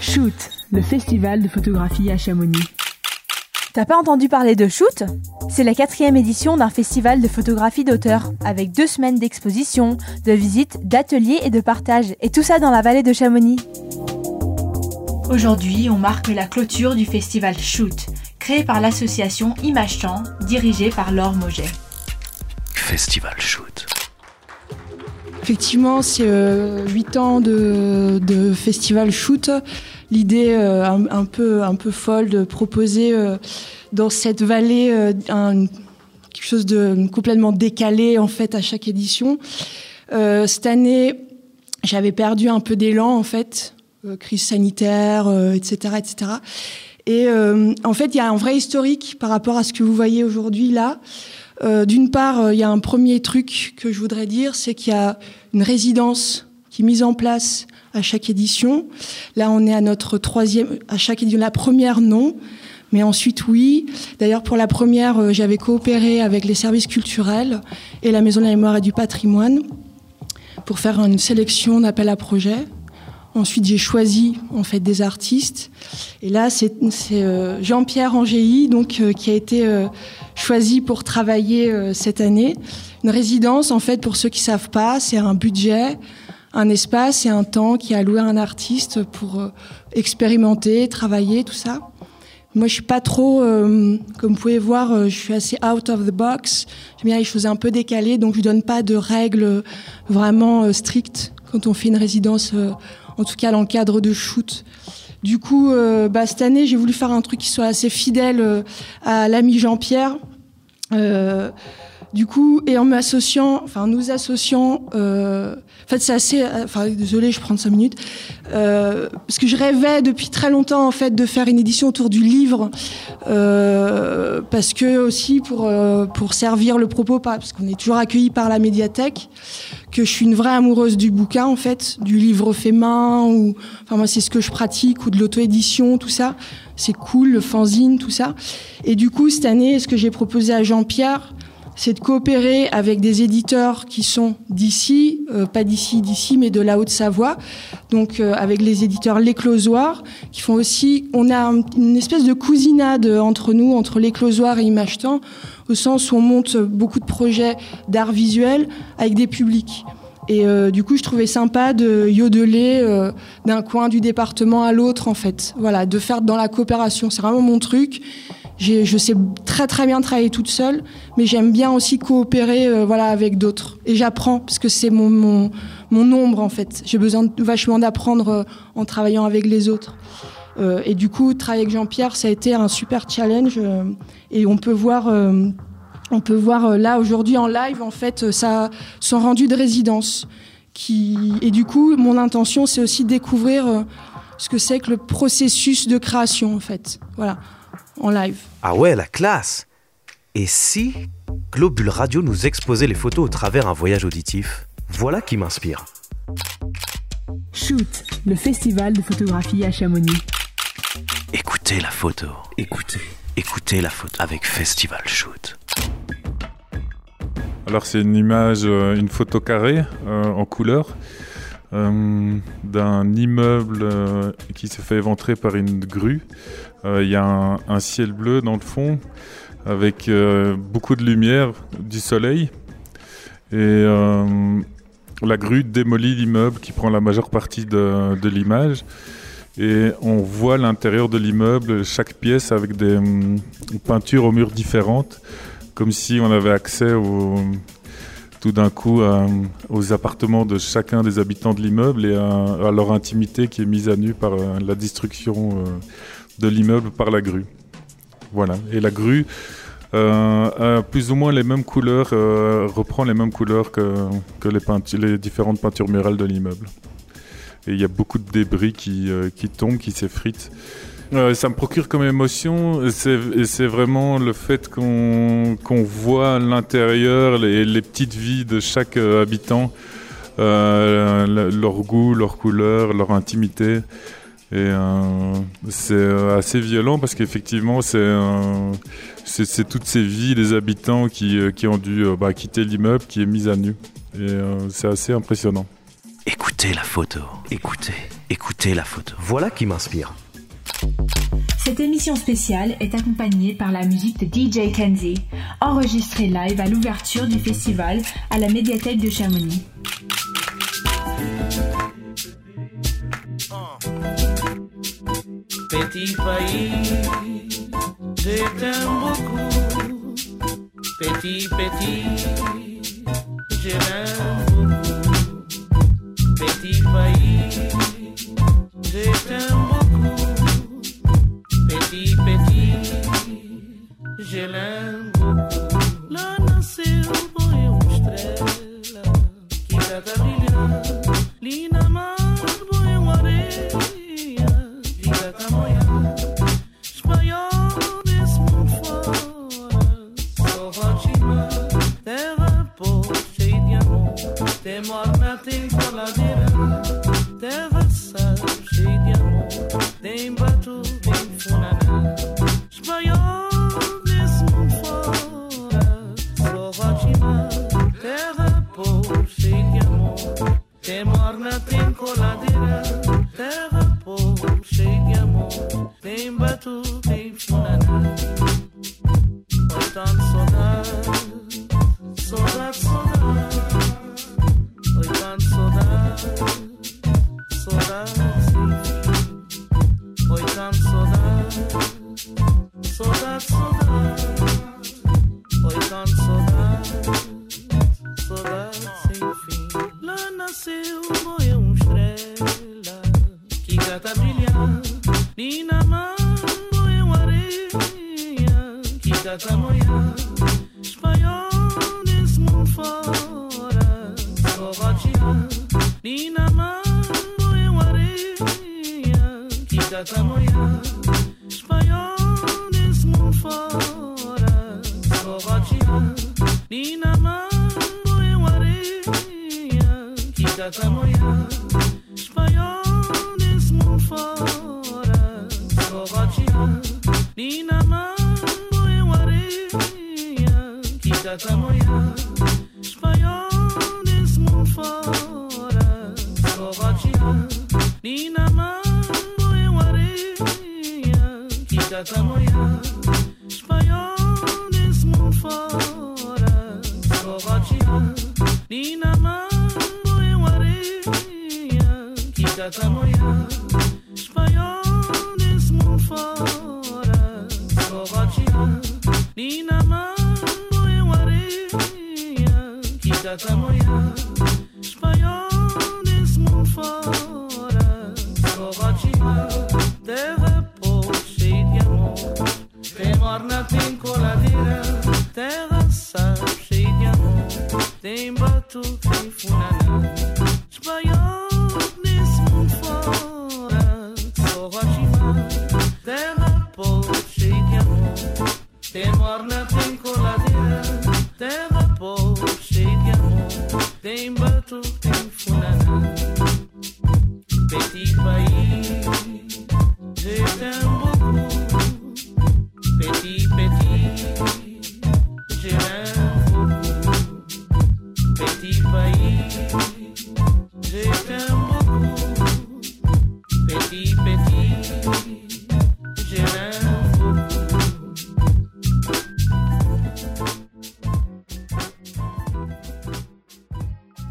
Shoot, le festival de photographie à Chamonix. T'as pas entendu parler de Shoot? C'est la quatrième édition d'un festival de photographie d'auteur, avec deux semaines d'exposition, de visites, d'ateliers et de partage, et tout ça dans la vallée de Chamonix. Aujourd'hui, on marque la clôture du festival Shoot, créé par l'association Image Temps, dirigée par Laure Moget. Festival Shoot. Effectivement, c'est euh, huit ans de, festival shoot. L'idée euh, un, peu, folle de proposer euh, dans cette vallée un, quelque chose de complètement décalé en fait à chaque édition. cette année, j'avais perdu un peu d'élan en fait, crise sanitaire, etc., etc. Et en fait, il y a un vrai historique par rapport à ce que vous voyez aujourd'hui là. Euh, d'une part, euh, il y a un premier truc que je voudrais dire, c'est qu'il y a une résidence qui est mise en place à chaque édition. Là, on est à notre troisième, à chaque édition. La première, non. Mais ensuite, oui. D'ailleurs, pour la première, euh, j'avais coopéré avec les services culturels et la Maison de la Mémoire et du Patrimoine pour faire une sélection d'appels à projets. Ensuite, j'ai choisi en fait des artistes. Et là, c'est Jean-Pierre Angéi, donc qui a été choisi pour travailler euh, cette année. Une résidence, en fait, pour ceux qui savent pas, c'est un budget, un espace et un temps qui est alloué à un artiste pour euh, expérimenter, travailler, tout ça. Moi, je suis pas trop, euh, comme vous pouvez voir, je suis assez out of the box. J'aime bien les choses un peu décalées, donc je donne pas de règles vraiment strictes quand on fait une résidence, en tout cas dans le cadre de shoot. Du coup, euh, bah, cette année, j'ai voulu faire un truc qui soit assez fidèle euh, à l'ami Jean-Pierre. Euh, du coup, et en m'associant, enfin nous associant, euh, en fait c'est assez, enfin désolé, je prends cinq minutes, euh, parce que je rêvais depuis très longtemps en fait de faire une édition autour du livre, euh, parce que aussi pour euh, pour servir le propos, parce qu'on est toujours accueilli par la médiathèque, que je suis une vraie amoureuse du bouquin en fait, du livre fait main ou, enfin moi c'est ce que je pratique ou de l'auto-édition, tout ça, c'est cool, le fanzine, tout ça. Et du coup cette année, ce que j'ai proposé à Jean-Pierre c'est de coopérer avec des éditeurs qui sont d'ici, euh, pas d'ici, d'ici, mais de la Haute-Savoie. Donc euh, avec les éditeurs L'Éclosoir, qui font aussi, on a une espèce de cousinade entre nous, entre L'Éclosoir et Imagetant, au sens où on monte beaucoup de projets d'art visuel avec des publics. Et euh, du coup, je trouvais sympa de yodeler d'un coin du département à l'autre, en fait. Voilà, de faire dans la coopération. C'est vraiment mon truc je sais très très bien travailler toute seule, mais j'aime bien aussi coopérer euh, voilà, avec d'autres. Et j'apprends, parce que c'est mon, mon, mon ombre en fait. J'ai besoin vachement d'apprendre euh, en travaillant avec les autres. Euh, et du coup, travailler avec Jean-Pierre, ça a été un super challenge. et on peut voir, on peut voir là aujourd'hui en live, en fait, ça, son rendu de résidence. Et du coup, mon intention, c'est aussi découvrir ce que c'est que le processus de création, en fait. Voilà en live. Ah ouais, la classe Et si Globule Radio nous exposait les photos au travers un voyage auditif? Voilà qui m'inspire. Shoot, le festival de photographie à Chamonix. Écoutez la photo. Écoutez. Écoutez la photo avec Festival Shoot. Alors c'est une image, euh, une photo carrée euh, en couleur euh, d'un immeuble qui se fait éventrer par une grue euh, il y a un, ciel bleu dans le fond avec euh, beaucoup de lumière, du soleil. Et euh, la grue démolit l'immeuble qui prend la majeure partie de, l'image. Et on voit l'intérieur de l'immeuble, chaque pièce avec des peintures aux murs différentes, comme si on avait accès tout d'un coup aux appartements de chacun des habitants de l'immeuble et à, leur intimité qui est mise à nu par la destruction de l'immeuble par la grue. Voilà. Et la grue euh, a plus ou moins les mêmes couleurs, euh, reprend les mêmes couleurs que, les, les différentes peintures murales de l'immeuble. Et il y a beaucoup de débris qui, euh, qui tombent, qui s'effritent. Ça me procure comme émotion, c'est vraiment le fait qu'on voit l'intérieur, les, les, petites vies de chaque habitant, leur goût, leur couleur, leur intimité. Et euh, c'est euh, assez violent parce qu'effectivement, c'est euh, toutes ces vies des habitants qui, qui ont dû bah, quitter l'immeuble qui est mise à nu. Et c'est assez impressionnant. Écoutez la photo. Écoutez, écoutez la photo. Voilà qui m'inspire. Cette émission spéciale est accompagnée par la musique de DJ Kenzie, enregistrée live à l'ouverture du festival à la médiathèque de Chamonix. Petit pays, je beaucoup. Petit, petit, je beaucoup. Petit pays. Beaucoup. Lá nasceu foi uma estrela que cada brilhar. Ali na mar foi uma areia de cada manhã. Espanhol desse mundo fora, só Rotima, terra pobre, cheia de amor. Tem morna, tem coladeira, terra sal, cheia de amor. Tem batu,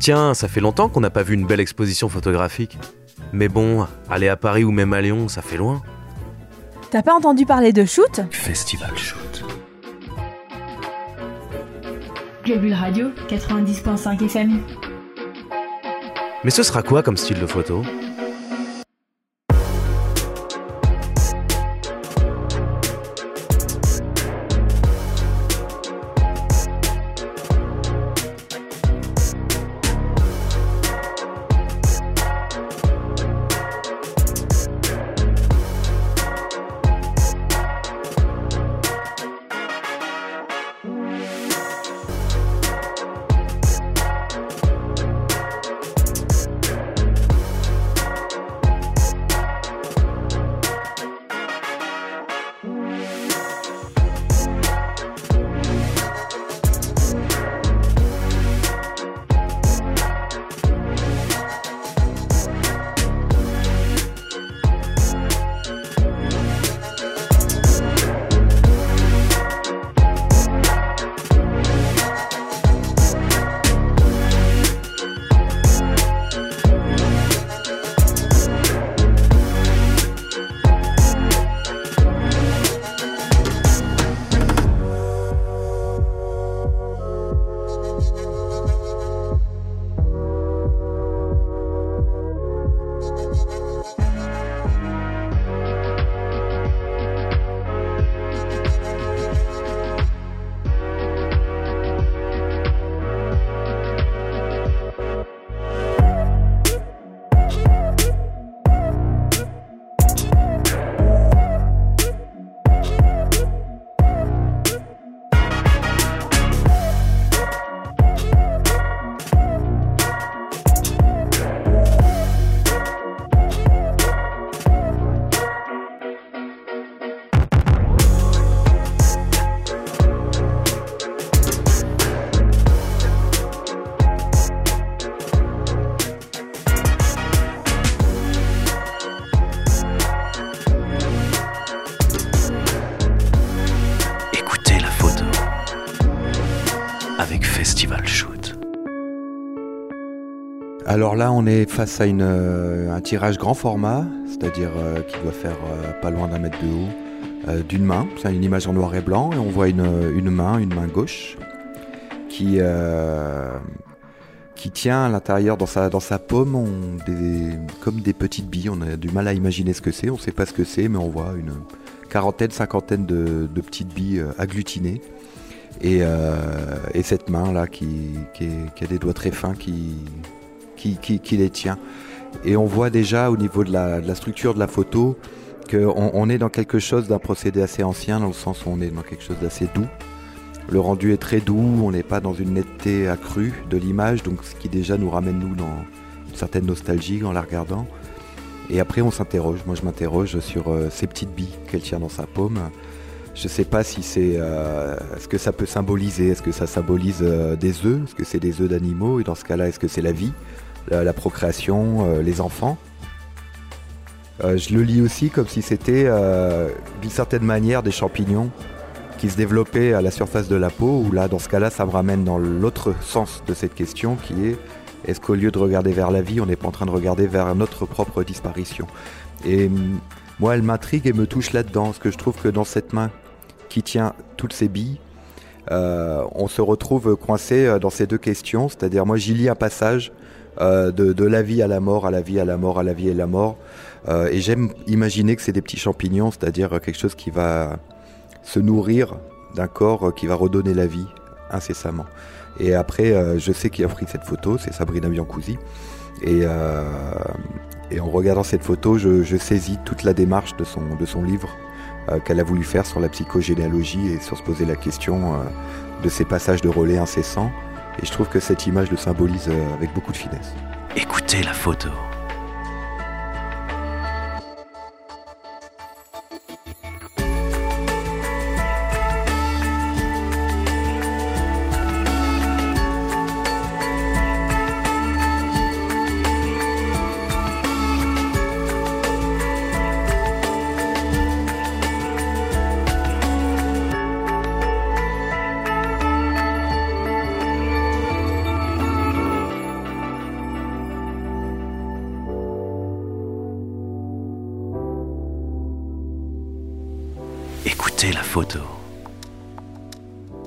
Tiens, ça fait longtemps qu'on n'a pas vu une belle exposition photographique. Mais bon, aller à Paris ou même à Lyon, ça fait loin. T'as pas entendu parler de shoot? Festival Shoot. Globule Radio 90.5 FM. Mais ce sera quoi comme style de photo? Alors là, on est face à euh, un tirage grand format, c'est-à-dire euh, qui doit faire euh, pas loin d'un mètre de haut, d'une main. C'est une image en noir et blanc et on voit une, main, une main gauche, qui, tient à l'intérieur dans sa, dans paume comme des petites billes. On a du mal à imaginer ce que c'est, on ne sait pas ce que c'est, mais on voit une quarantaine, cinquantaine de, petites billes agglutinées. Et, et, cette main là qui, qui, qui, a des doigts très fins qui, qui, les tient. Et on voit déjà au niveau de la, structure de la photo qu'on on est dans quelque chose d'un procédé assez ancien, dans le sens où on est dans quelque chose d'assez doux. Le rendu est très doux, on n'est pas dans une netteté accrue de l'image, donc ce qui déjà nous ramène nous dans une certaine nostalgie en la regardant. Et après on s'interroge, moi je m'interroge sur euh, ces petites billes qu'elle tient dans sa paume. Je ne sais pas si c'est euh, ce que ça peut symboliser. Est-ce que ça symbolise euh, des œufs Est-ce que c'est des œufs d'animaux Et dans ce cas-là, est-ce que c'est la vie? La, procréation, euh, les enfants. Euh, je le lis aussi comme si c'était euh, d'une certaine manière des champignons qui se développaient à la surface de la peau, ou là, dans ce cas-là, ça me ramène dans l'autre sens de cette question qui est est-ce qu'au lieu de regarder vers la vie, on n'est pas en train de regarder vers notre propre disparition? Et mm, moi, elle m'intrigue et me touche là-dedans, parce que je trouve que dans cette main qui tient toutes ces billes, on se retrouve coincé dans ces deux questions, c'est-à-dire moi j'y lis un passage euh, de, la vie à la mort, à la vie à la mort, à la vie et la mort. Euh, et j'aime imaginer que c'est des petits champignons, c'est-à-dire quelque chose qui va se nourrir d'un corps qui va redonner la vie incessamment. Et après, euh, je sais qui a pris cette photo, c'est Sabrina Biancusi. Et, en regardant cette photo, je, saisis toute la démarche de son, de son livre qu'elle a voulu faire sur la psychogénéalogie et sur se poser la question de ces passages de relais incessants. Et je trouve que cette image le symbolise euh, avec beaucoup de finesse. Écoutez la photo.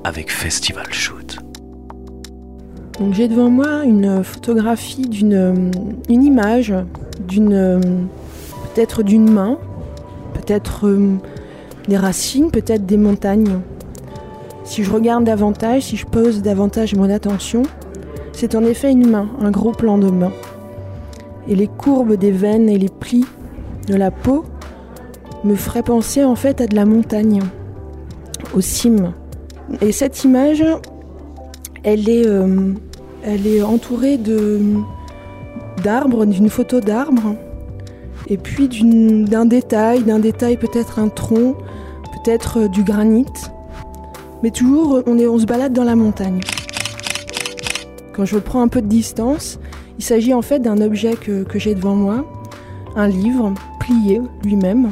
Avec Festival Shoot. Donc j'ai devant moi une photographie d'une une image d'une peut-être d'une main, peut-être euh, des racines, peut-être des montagnes. Si je regarde davantage, si je pose davantage mon attention, c'est en effet une main, un gros plan de main. Et les courbes des veines et les plis de la peau me ferait penser en fait à de la montagne, aux cimes. Et cette image, elle est, euh, entourée d'arbres, d'une photo d'arbres, et puis d'un détail, d'un détail peut-être un tronc, peut-être euh, du granit, mais toujours on, est, on se balade dans la montagne. Quand je prends un peu de distance, il s'agit en fait d'un objet que j'ai devant moi, un livre plié lui-même,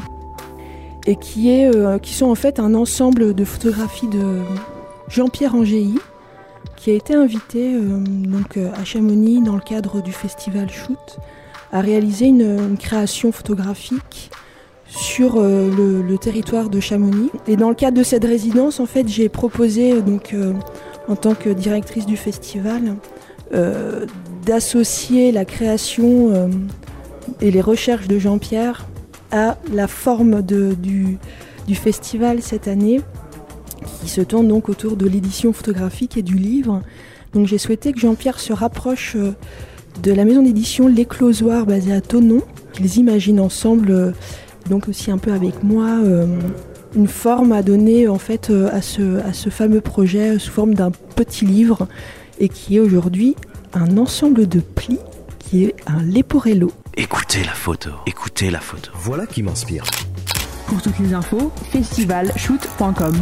et qui, est, euh, qui sont en fait un ensemble de photographies de Jean-Pierre Angéi, qui a été invité euh, donc, euh, à Chamonix dans le cadre du festival Shoot à réaliser une, création photographique sur le, territoire de Chamonix. Et dans le cadre de cette résidence, en fait, j'ai proposé donc en tant que directrice du festival d'associer la création et les recherches de Jean-Pierre à la forme du, festival cette année, qui se tourne donc autour de l'édition photographique et du livre. Donc j'ai souhaité que Jean-Pierre se rapproche euh, de la maison d'édition L'Éclosoir basée à Tonon, qu'ils imaginent ensemble, euh, donc aussi un peu avec moi, euh, une forme à donner en fait à ce, fameux projet sous forme d'un petit livre et qui est aujourd'hui un ensemble de plis qui est un Leporello. Écoutez la photo, écoutez la photo. Voilà qui m'inspire. Pour toutes les infos, festivalshoot.com.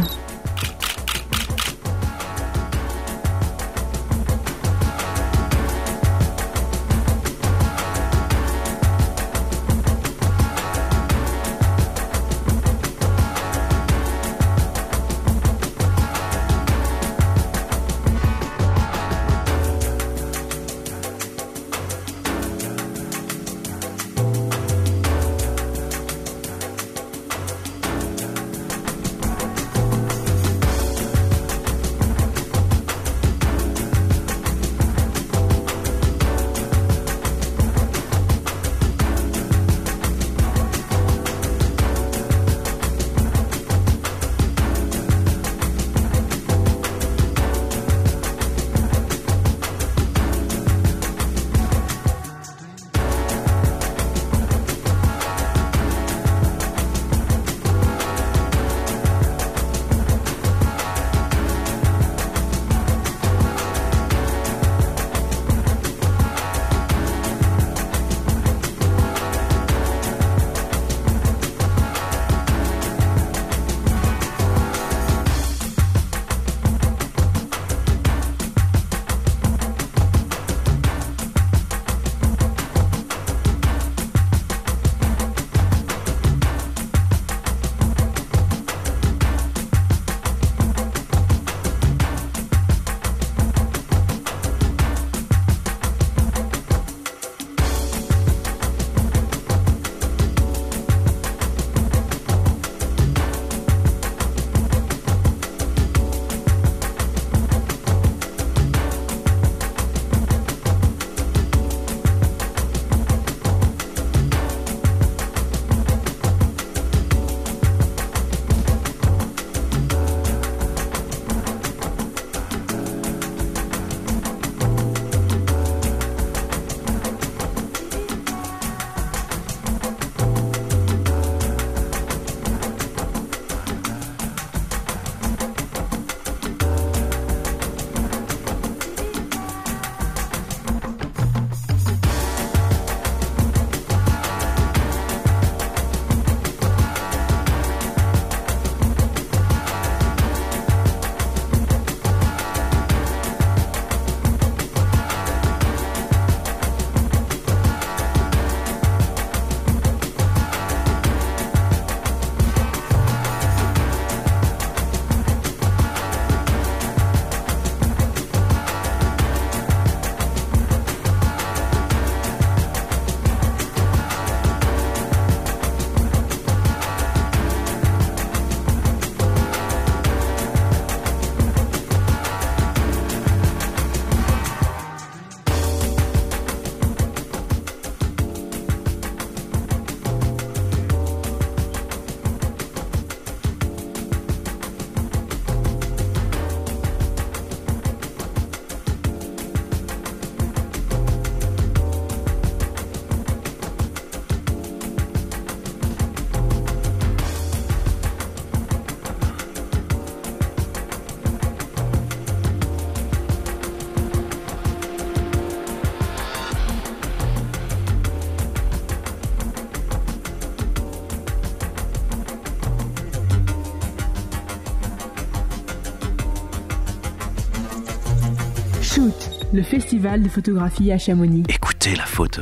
le festival de photographie à Chamonix. Écoutez la photo.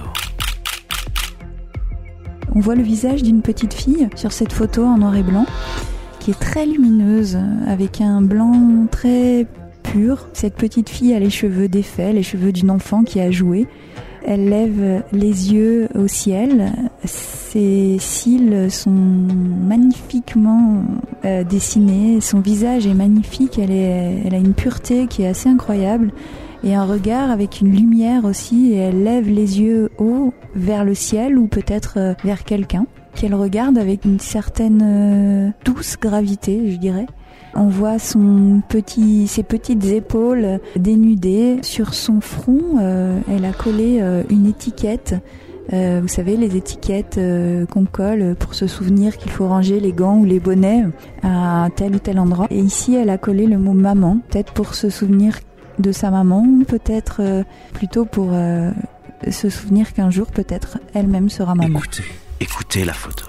On voit le visage d'une petite fille sur cette photo en noir et blanc qui est très lumineuse avec un blanc très pur. Cette petite fille a les cheveux défaits, les cheveux d'une enfant qui a joué. Elle lève les yeux au ciel. Ses cils sont magnifiquement euh, dessinés. Son visage est magnifique. Elle, est, elle a une pureté qui est assez incroyable. Et un regard avec une lumière aussi. Et elle lève les yeux haut vers le ciel ou peut-être euh, vers quelqu'un qu'elle regarde avec une certaine euh, douce gravité, je dirais. On voit son petit, ses petites épaules dénudées. Sur son front, euh, elle a collé une étiquette. Euh, vous savez, les étiquettes qu'on colle pour se souvenir qu'il faut ranger les gants ou les bonnets à tel ou tel endroit. Et ici, elle a collé le mot maman, peut-être pour se souvenir de sa maman, peut-être plutôt pour se souvenir qu'un jour, peut-être, elle-même sera maman. Écoutez, écoutez la photo.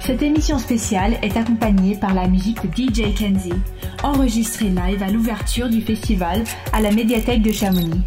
Cette émission spéciale est accompagnée par la musique de DJ Kenzie, enregistrée live à l'ouverture du festival à la médiathèque de Chamonix.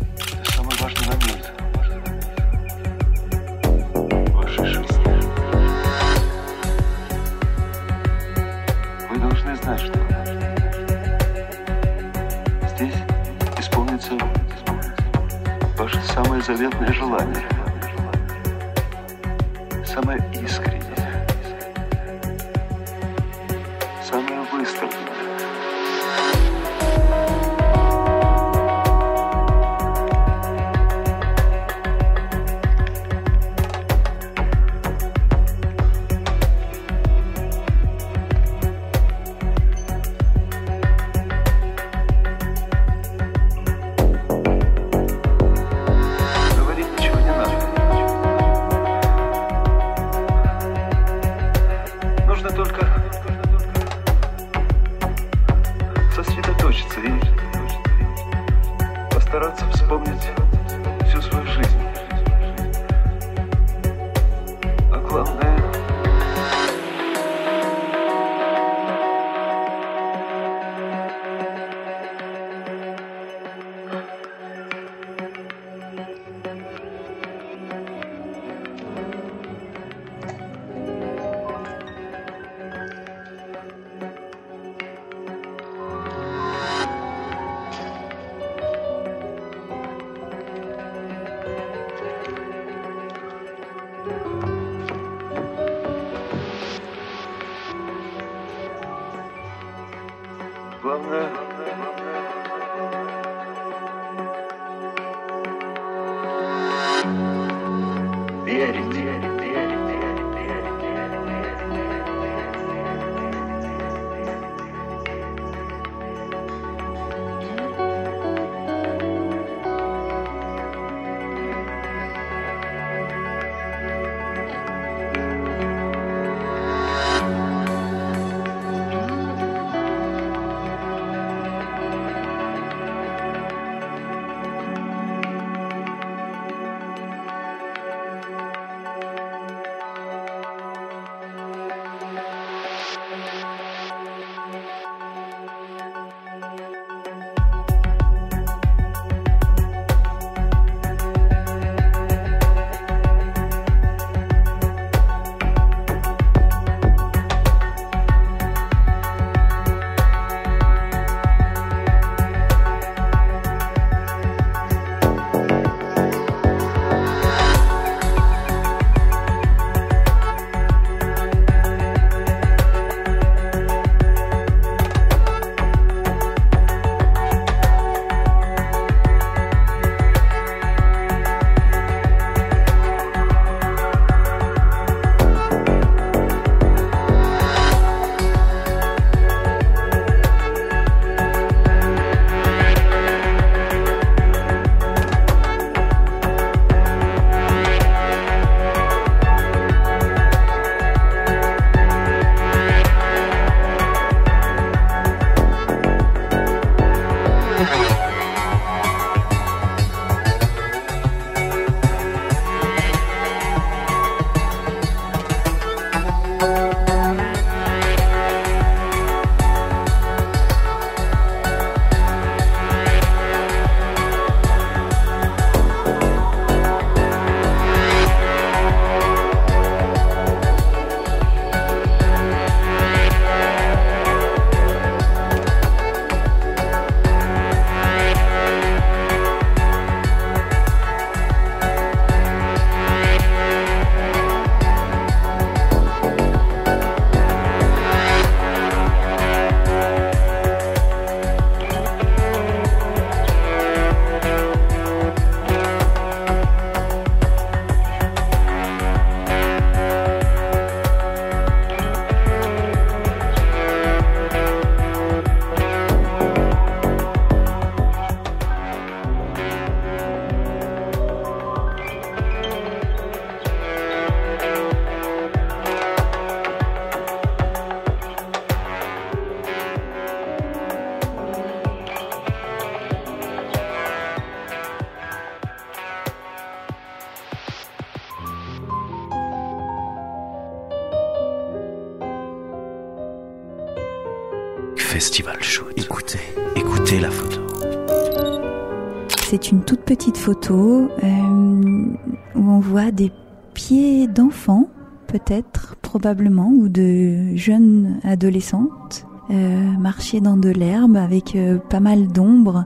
Peut-être, probablement, ou de jeunes adolescentes, euh, marcher dans de l'herbe avec euh, pas mal d'ombre.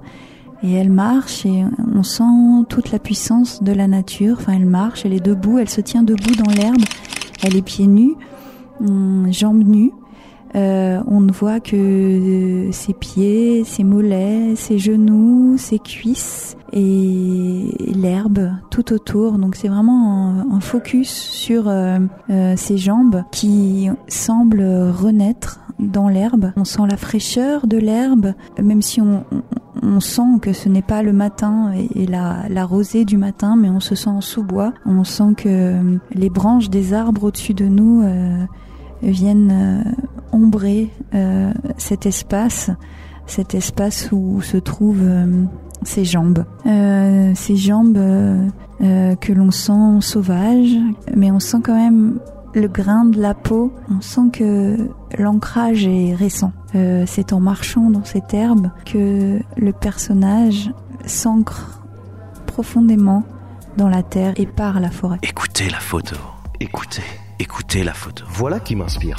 Et elle marche et on sent toute la puissance de la nature. Enfin, elle marche, elle est debout, elle se tient debout dans l'herbe. Elle est pieds nus, hum, jambes nues. Euh, on ne voit que euh, ses pieds, ses mollets, ses genoux, ses cuisses et l'herbe tout autour. Donc c'est vraiment un, focus sur euh, euh, ses jambes qui semblent renaître dans l'herbe. On sent la fraîcheur de l'herbe, même si on, on- sent que ce n'est pas le matin et, la, la rosée du matin, mais on se sent en sous-bois. On sent que les branches des arbres au-dessus de nous viennent euh, ombrer euh, cet espace, cet espace où se trouvent ses jambes. Euh, jambes euh, euh, que l'on sent sauvages, mais on sent quand même le grain de la peau, on sent que l'ancrage est récent. Euh, c'est en marchant dans cette herbe que le personnage s'ancre profondément dans la terre et par la forêt. Écoutez la photo. Écoutez, écoutez la photo. Voilà qui m'inspire.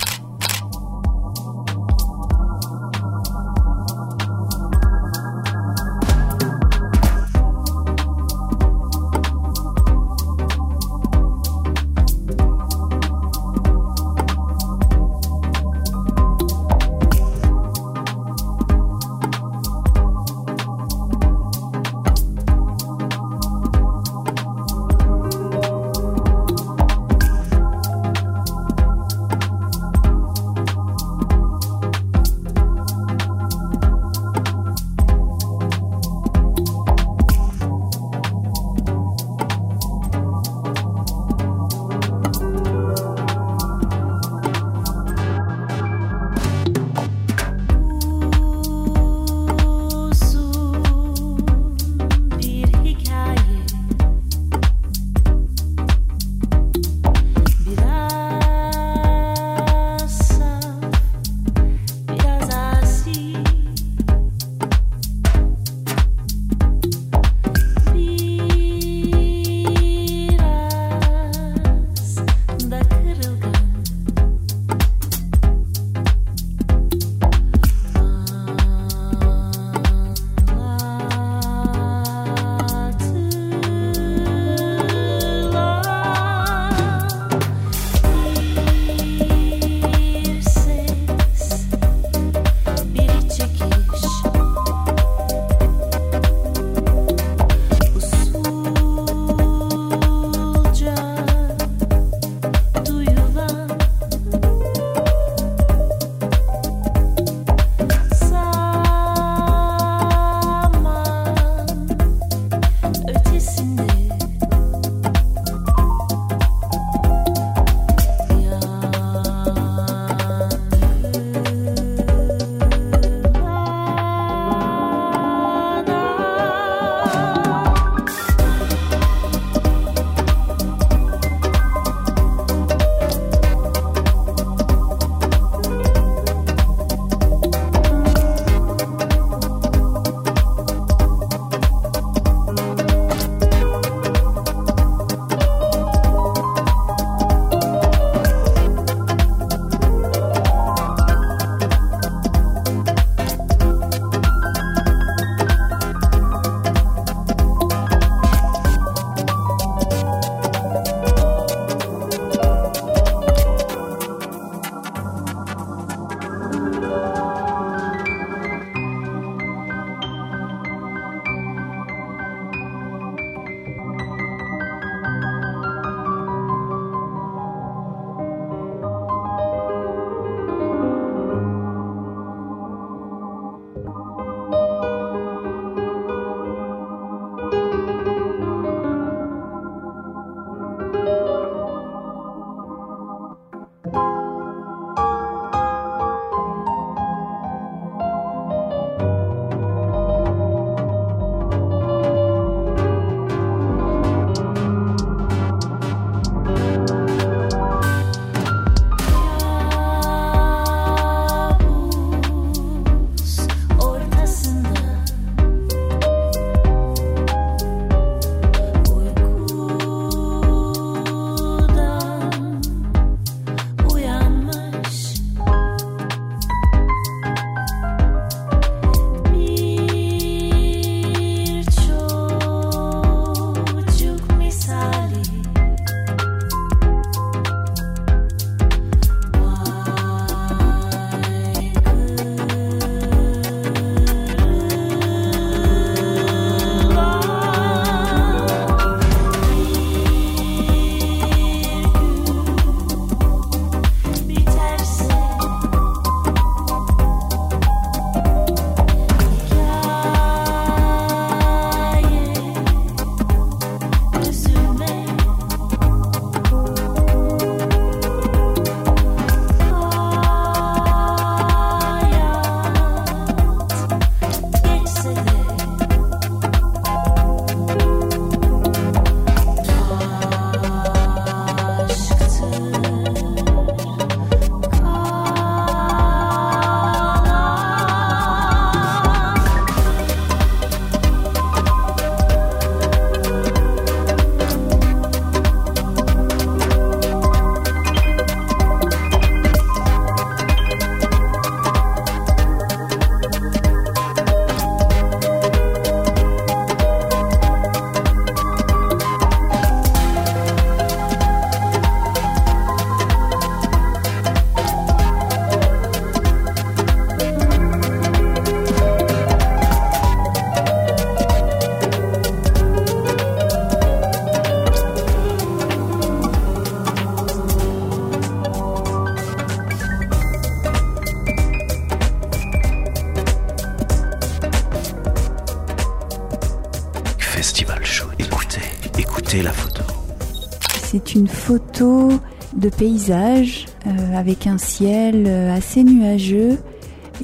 C'est une photo de paysage euh, avec un ciel euh, assez nuageux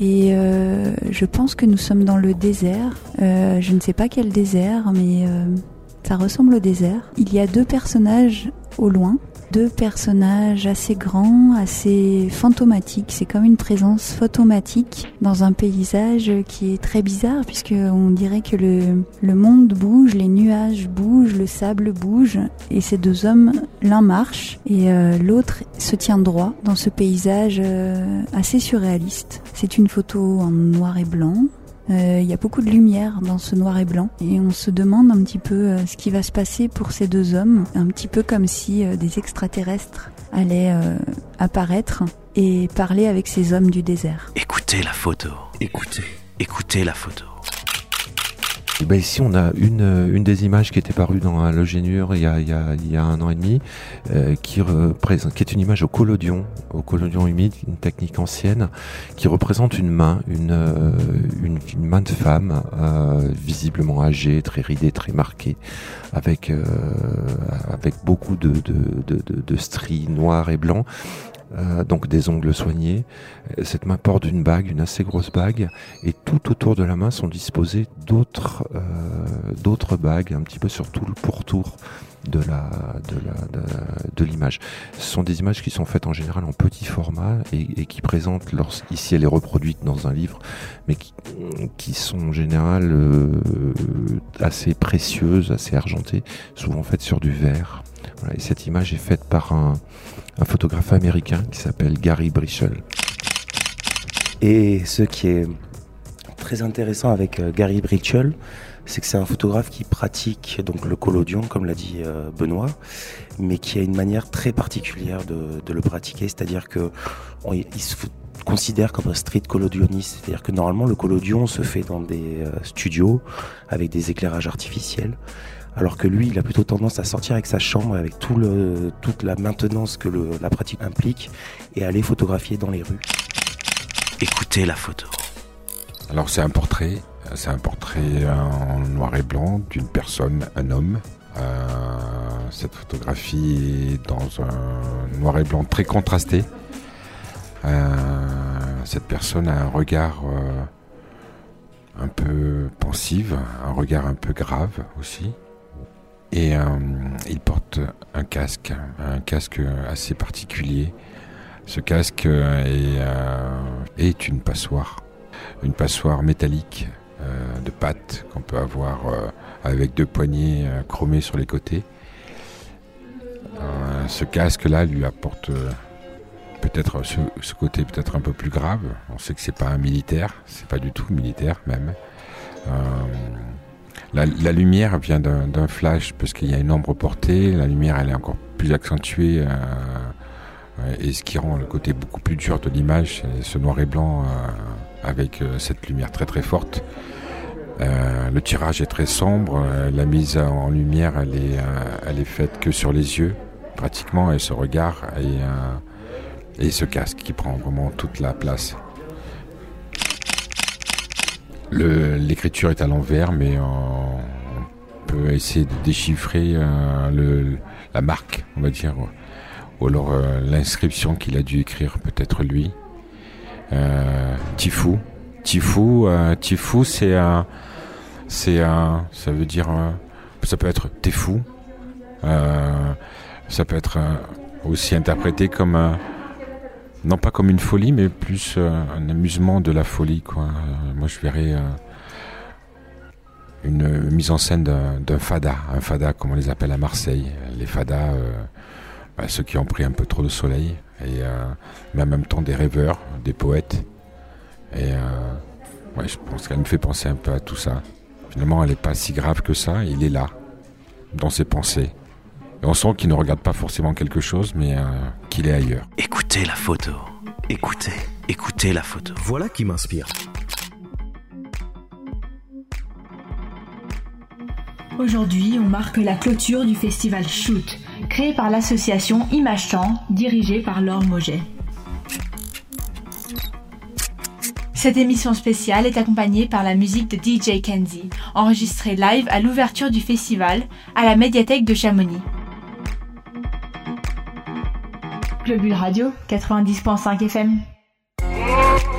et euh, je pense que nous sommes dans le désert. Je ne sais pas quel désert, mais ça ressemble au désert. Il y a deux personnages au loin, deux personnages assez grands, assez fantomatiques. C'est comme une présence photomatique dans un paysage qui est très bizarre puisque on dirait que le, le monde bouge, les nuages bougent, le sable bouge et ces deux hommes, l'un marche et euh, l'autre se tient droit dans ce paysage euh, assez surréaliste. C'est une photo en noir et blanc. Euh, Il y a beaucoup de lumière dans ce noir et blanc et on se demande un petit peu euh, ce qui va se passer pour ces deux hommes, un petit peu comme si euh, des extraterrestres allaient euh, apparaître et parler avec ces hommes du désert. Écoutez la photo. Écoutez, écoutez la photo. Et ben ici, on a une, euh, une des images qui était parue dans la Logénure il y a, il y a, un an et demi, euh, qui, représente, qui est une image au collodion, au collodion humide, une technique ancienne, qui représente une main, une, euh, main de femme, euh, visiblement âgée, très ridée, très marquée, avec, euh, beaucoup de, de stries noirs et blancs. Euh, donc des ongles soignés. Euh, Cette main porte une bague, une assez grosse bague, et tout autour de la main sont disposées d'autres euh, bagues, un petit peu sur tout le pourtour de la de la de, l'image. Ce sont des images qui sont faites en général en petit format et, qui présentent, lors, ici elle est reproduite dans un livre, mais qui, qui sont en général euh, assez précieuses, assez argentées, souvent faites sur du verre. Voilà, et cette image est faite par un, un photographe américain qui s'appelle Gary Brichel. Et ce qui est très intéressant avec euh, Gary Britchell, c'est que c'est un photographe qui pratique donc le collodion, comme l'a dit euh, Benoît, mais qui a une manière très particulière de, le pratiquer, c'est-à-dire que on- il se considère comme un street collodioniste, c'est-à-dire que normalement le collodion se fait dans des euh, studios avec des éclairages artificiels. Alors que lui, il a plutôt tendance à sortir avec sa chambre, avec tout le, toute la maintenance que le- la pratique implique, et aller photographier dans les rues. Écoutez la photo. Alors c'est un portrait, c'est un portrait en noir et blanc d'une personne, un homme. Euh, cette photographie est dans un noir et blanc très contrasté. Euh, cette personne a un regard euh, un peu pensif, un regard un peu grave aussi. Et euh, il porte un casque, un casque assez particulier. Ce casque euh, est, euh, est une passoire une passoire métallique de pâte qu'on peut avoir avec deux poignées chromées sur les côtés. Ce casque-là lui apporte peut-être ce, côté peut-être un peu plus grave. On sait que c'est pas un militaire, c'est pas du tout militaire même. La, la lumière vient d'un flash parce qu'il y a une ombre portée. La lumière elle est encore plus accentuée. euh, euh, et ce qui rend le côté beaucoup plus dur de l'image, c'est ce noir et blanc euh, avec cette lumière très très forte. Le tirage est très sombre, la mise en lumière elle est, elle est faite que sur les yeux, pratiquement, et ce regard et, et ce casque qui prend vraiment toute la place. L'écriture est à l'envers, mais on peut essayer de déchiffrer euh, le, la marque, on va dire, ou alors euh, l'inscription qu'il a dû écrire, peut-être lui. Euh, Tifou. Tifou, euh, Tifou, c'est un, c'est un, ça veut dire, euh, ça peut être t'es fou. Euh, ça peut être aussi interprété comme non pas comme une folie, mais plus euh, un amusement de la folie, quoi. Euh, moi, je verrais euh, une mise en scène d'un fada, un fada comme on les appelle à Marseille. Les fadas, bah, ceux qui ont pris un peu trop de soleil, et mais en même temps des rêveurs, des poètes. Et ouais, je pense qu'elle me fait penser un peu à tout ça. Finalement, elle n'est pas si grave que ça. Il est là, dans ses pensées. Et on sent qu'il ne regarde pas forcément quelque chose, mais euh, qu'il est ailleurs. Écoutez la photo. Écoutez, écoutez la photo. Voilà qui m'inspire. Aujourd'hui, on marque la clôture du festival Shoot, créé par l'association Image Temps, dirigée par Laure Moget. Cette émission spéciale est accompagnée par la musique de DJ Kenzie, enregistrée live à l'ouverture du festival à la médiathèque de Chamonix. Globule Radio 90.5 FM.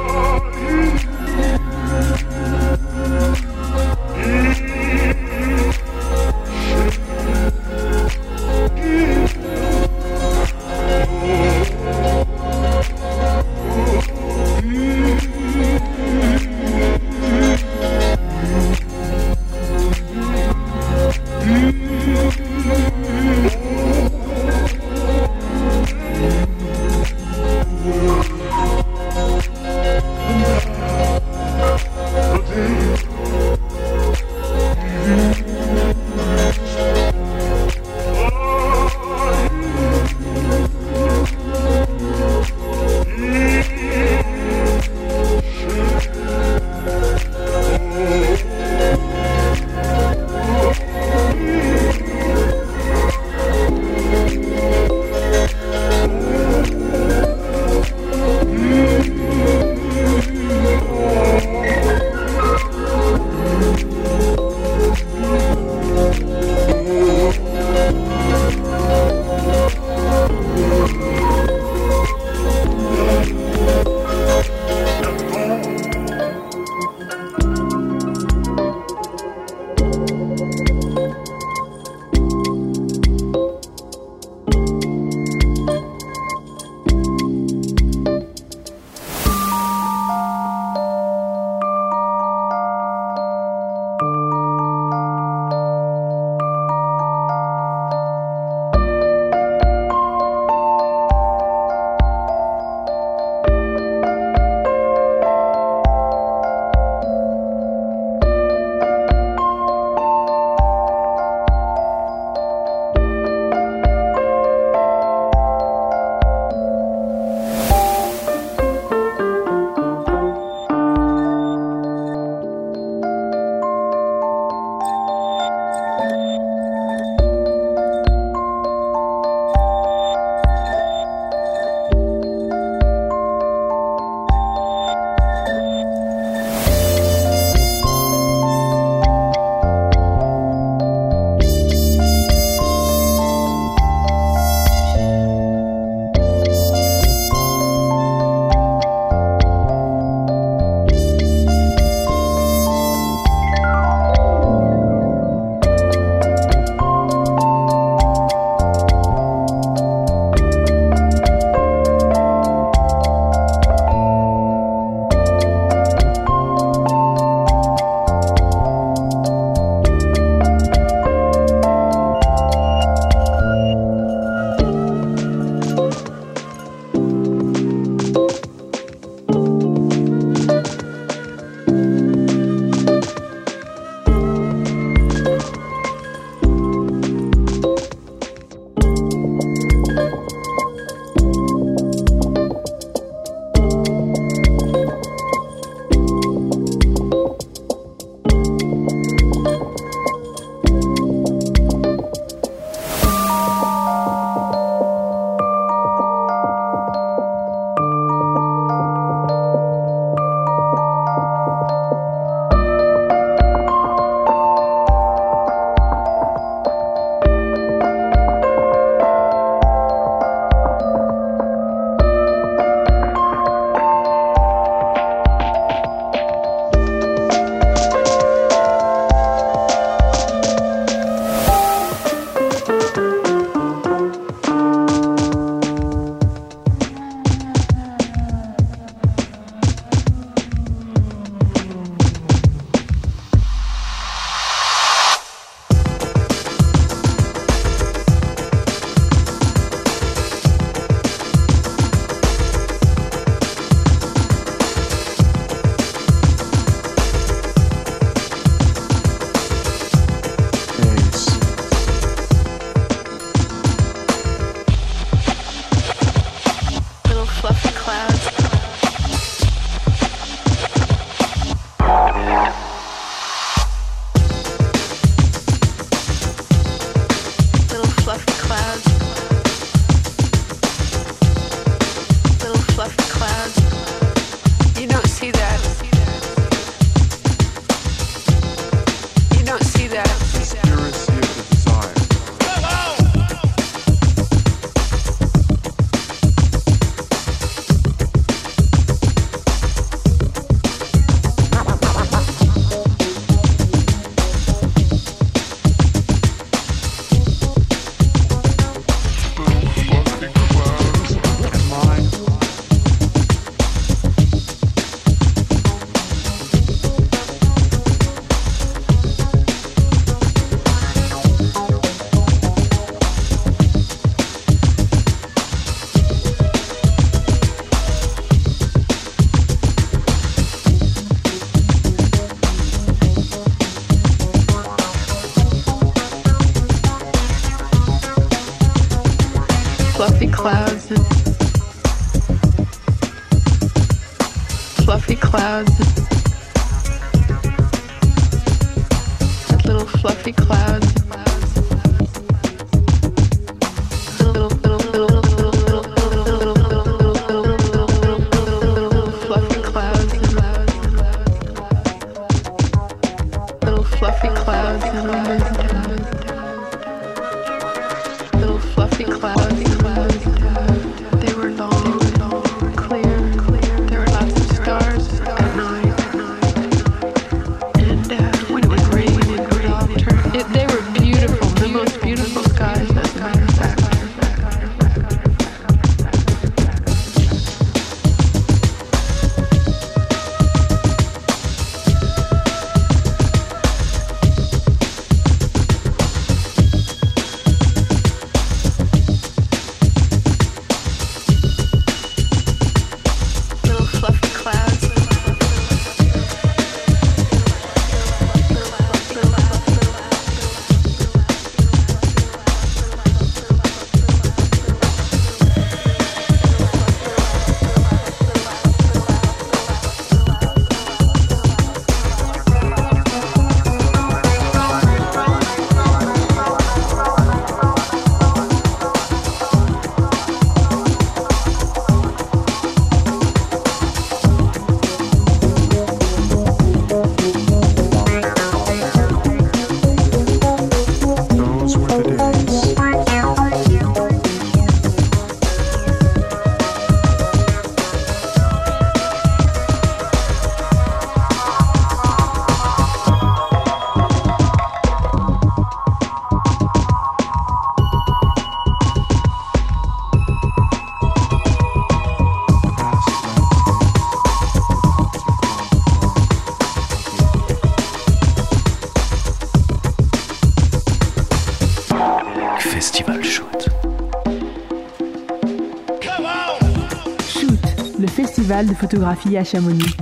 Festival de photographie à Chamonix.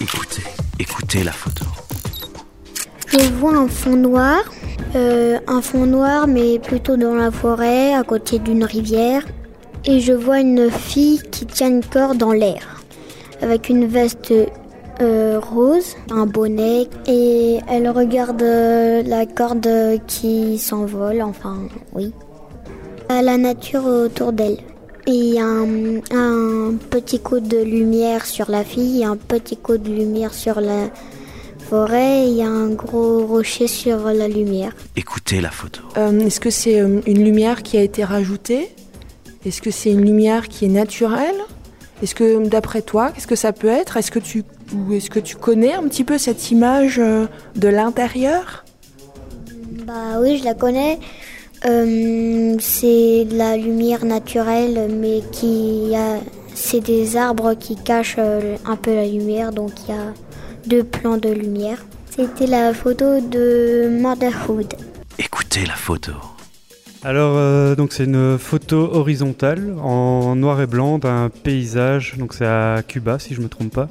Écoutez, écoutez la photo. Je vois un fond noir, euh, un fond noir mais plutôt dans la forêt, à côté d'une rivière. Et je vois une fille qui tient une corde dans l'air, avec une veste euh, rose, un bonnet, et elle regarde euh, la corde qui s'envole, enfin oui. À la nature autour d'elle. Et il y a un, un petit coup de lumière sur la fille, un petit coup de lumière sur la forêt, et il y a un gros rocher sur la lumière. Écoutez la photo. Euh, Est-ce que c'est euh, une lumière qui a été rajoutée? Est-ce que c'est une lumière qui est naturelle? Est-ce que, d'après toi, qu'est-ce que ça peut être? Est-ce que tu ou est-ce que tu connais un petit peu cette image euh, de l'intérieur? Bah oui, je la connais. Euh, c'est de la lumière naturelle, mais qui a, c'est des arbres qui cachent euh, un peu la lumière, donc il y a deux plans de lumière. C'était la photo de Motherhood. Écoutez la photo. Alors, euh, donc c'est une photo horizontale en noir et blanc d'un paysage. Donc c'est à Cuba, si je me trompe pas.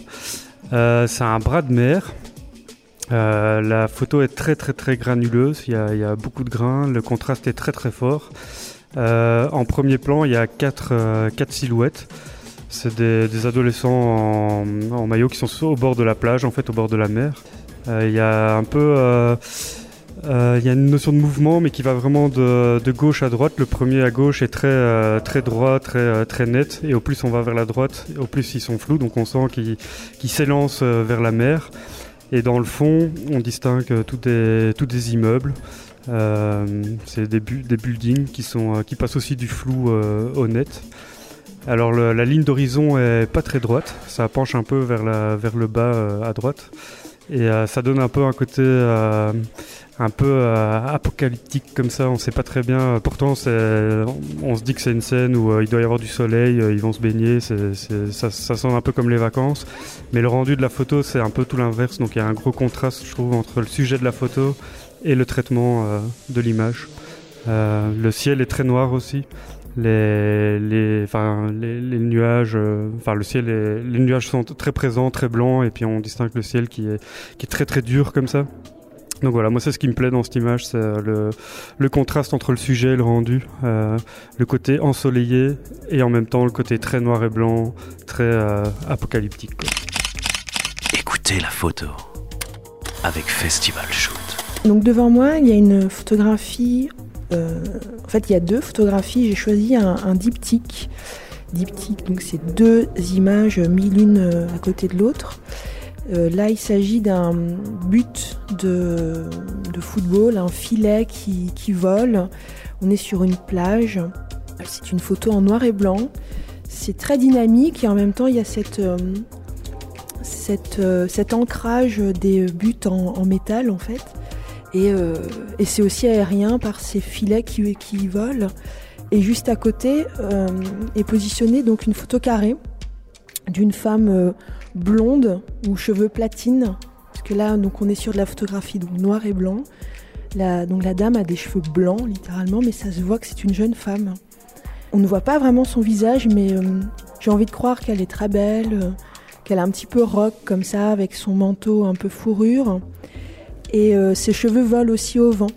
Euh, c'est un bras de mer. Euh, la photo est très très très granuleuse. Il y, a, beaucoup de grains. Le contraste est très très fort. Euh, en premier plan, il y a quatre, euh, quatre silhouettes. C'est des, adolescents en, maillot qui sont au bord de la plage, en fait, au bord de la mer. Il y a un peu il y a une notion de mouvement, mais qui va vraiment de, gauche à droite. Le premier à gauche est très, très droit, très, très net. Et au plus on va vers la droite, au plus ils sont flous. Donc on sent qu'ils s'élancent vers la mer. Et dans le fond, on distingue euh, tous des, des immeubles. Euh, C'est des, des buildings qui, sont, euh, qui passent aussi du flou au net. Alors la ligne d'horizon est pas très droite, ça penche un peu vers, la, vers le bas à droite. Et euh, ça donne un peu un côté euh, un peu euh, apocalyptique comme ça, on sait pas très bien. Pourtant, on se dit que c'est une scène où il doit y avoir du soleil, ils vont se baigner, ça, sonne un peu comme les vacances. Mais le rendu de la photo, c'est un peu tout l'inverse, donc il y a un gros contraste, je trouve, entre le sujet de la photo et le traitement de l'image. Le ciel est très noir aussi. Les, les, enfin, les, les nuages, euh, enfin le ciel, est- les nuages sont très présents, très blancs, et puis on distingue le ciel qui est, qui est très très dur comme ça. Donc voilà, moi c'est ce qui me plaît dans cette image, c'est euh, le, le contraste entre le sujet et le rendu, euh, le côté ensoleillé et en même temps le côté très noir et blanc, très euh, apocalyptique. quoi. Écoutez la photo avec Festival Shoot. Donc devant moi, il y a une photographie. Euh, en fait, il y a deux photographies. J'ai choisi un, diptyque. Diptyque, donc c'est deux images mises l'une euh, à côté de l'autre. Euh, là, il s'agit d'un but de, football, un filet qui, qui vole. On est sur une plage. C'est une photo en noir et blanc. C'est très dynamique et en même temps, il y a cette, cet ancrage des buts en, en métal en fait. Et, euh, et c'est aussi aérien par ces filets qui, qui volent. Et juste à côté euh, est positionnée donc une photo carrée d'une femme euh, blonde ou cheveux platine. Parce que là, donc on est sur de la photographie donc noir et blanc. La, donc la dame a des cheveux blancs littéralement, mais ça se voit que c'est une jeune femme. On ne voit pas vraiment son visage, mais j'ai envie de croire qu'elle est très belle, qu'elle a un petit peu rock comme ça, avec son manteau un peu fourrure. Et euh, ses cheveux volent aussi au vent.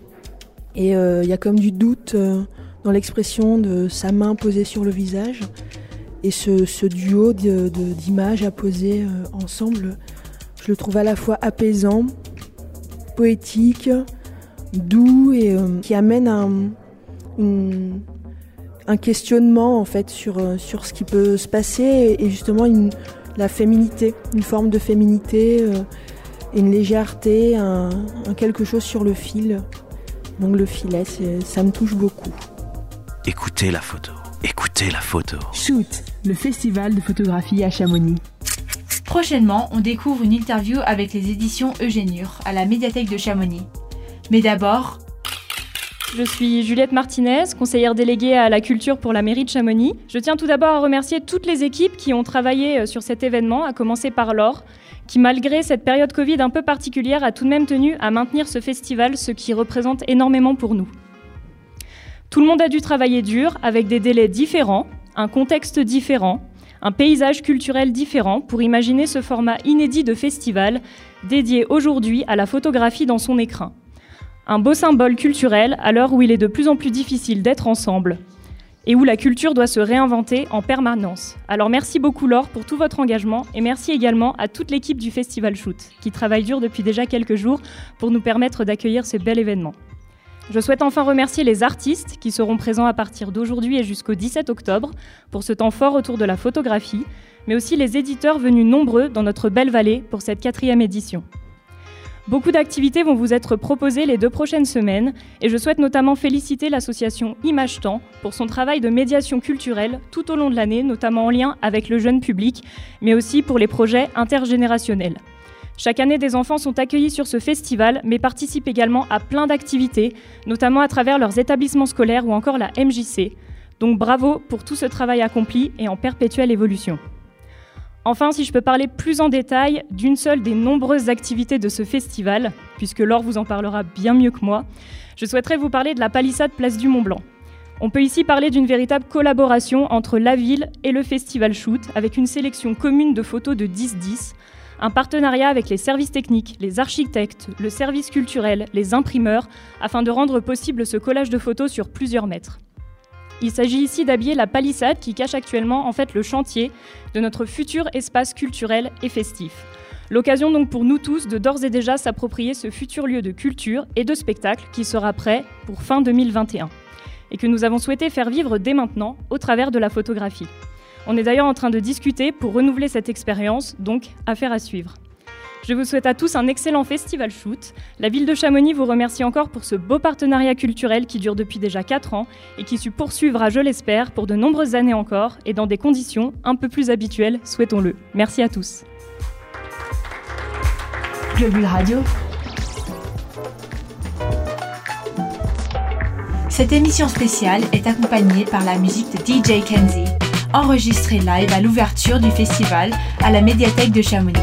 Et euh, il y a comme du doute euh, dans l'expression de sa main posée sur le visage. Et ce, ce duo d'images à poser ensemble, je le trouve à la fois apaisant, poétique, doux et qui amène un, un questionnement en fait sur, sur ce qui peut se passer et, justement la féminité, une forme de féminité, une légèreté, un, un quelque chose sur le fil. Donc le filet, ça me touche beaucoup. Écoutez la photo. Écoutez la photo. Shoot, le festival de photographie à Chamonix. Prochainement, on découvre une interview avec les éditions Eugénure à la médiathèque de Chamonix. Mais d'abord, Je suis Juliette Martinez, conseillère déléguée à la culture pour la mairie de Chamonix. Je tiens tout d'abord à remercier toutes les équipes qui ont travaillé euh, sur cet événement, à commencer par Laure, qui malgré cette période Covid un peu particulière a tout de même tenu à maintenir ce festival, ce qui représente énormément pour nous. Tout le monde a dû travailler dur, avec des délais différents, un contexte différent, un paysage culturel différent pour imaginer ce format inédit de festival dédié aujourd'hui à la photographie dans son écrin. Un beau symbole culturel à l'heure où il est de plus en plus difficile d'être ensemble et où la culture doit se réinventer en permanence. Alors merci beaucoup Laure pour tout votre engagement et merci également à toute l'équipe du Festival Shoot qui travaille dur depuis déjà quelques jours pour nous permettre d'accueillir ce bel événement. Je souhaite enfin remercier les artistes qui seront présents à partir d'aujourd'hui et jusqu'au 17 octobre pour ce temps fort autour de la photographie, mais aussi les éditeurs venus nombreux dans notre belle vallée pour cette quatrième édition. Beaucoup d'activités vont vous être proposées les deux prochaines semaines et je souhaite notamment féliciter l'association Image Temps pour son travail de médiation culturelle tout au long de l'année, notamment en lien avec le jeune public, mais aussi pour les projets intergénérationnels. Chaque année, des enfants sont accueillis sur ce festival, mais participent également à plein d'activités, notamment à travers leurs établissements scolaires ou encore la MJC. Donc bravo pour tout ce travail accompli et en perpétuelle évolution. Enfin, si je peux parler plus en détail d'une seule des nombreuses activités de ce festival, puisque Laure vous en parlera bien mieux que moi, je souhaiterais vous parler de la palissade Place du Mont Blanc. On peut ici parler d'une véritable collaboration entre la ville et le Festival Shoot, avec une sélection commune de photos de 10-10, un partenariat avec les services techniques, les architectes, le service culturel, les imprimeurs, afin de rendre possible ce collage de photos sur plusieurs mètres. Il s'agit ici d'habiller la palissade qui cache actuellement en fait le chantier de notre futur espace culturel et festif. L'occasion donc pour nous tous de d'ores et déjà s'approprier ce futur lieu de culture et de spectacle qui sera prêt pour fin 2021 et que nous avons souhaité faire vivre dès maintenant au travers de la photographie. On est d'ailleurs en train de discuter pour renouveler cette expérience, donc affaire à suivre. Je vous souhaite à tous un excellent festival shoot. La ville de Chamonix vous remercie encore pour ce beau partenariat culturel qui dure depuis déjà 4 ans et qui se poursuivra, je l'espère, pour de nombreuses années encore et dans des conditions un peu plus habituelles, souhaitons-le. Merci à tous. Globule Radio. Cette émission spéciale est accompagnée par la musique de DJ Kenzie, enregistrée live à l'ouverture du festival à la médiathèque de Chamonix.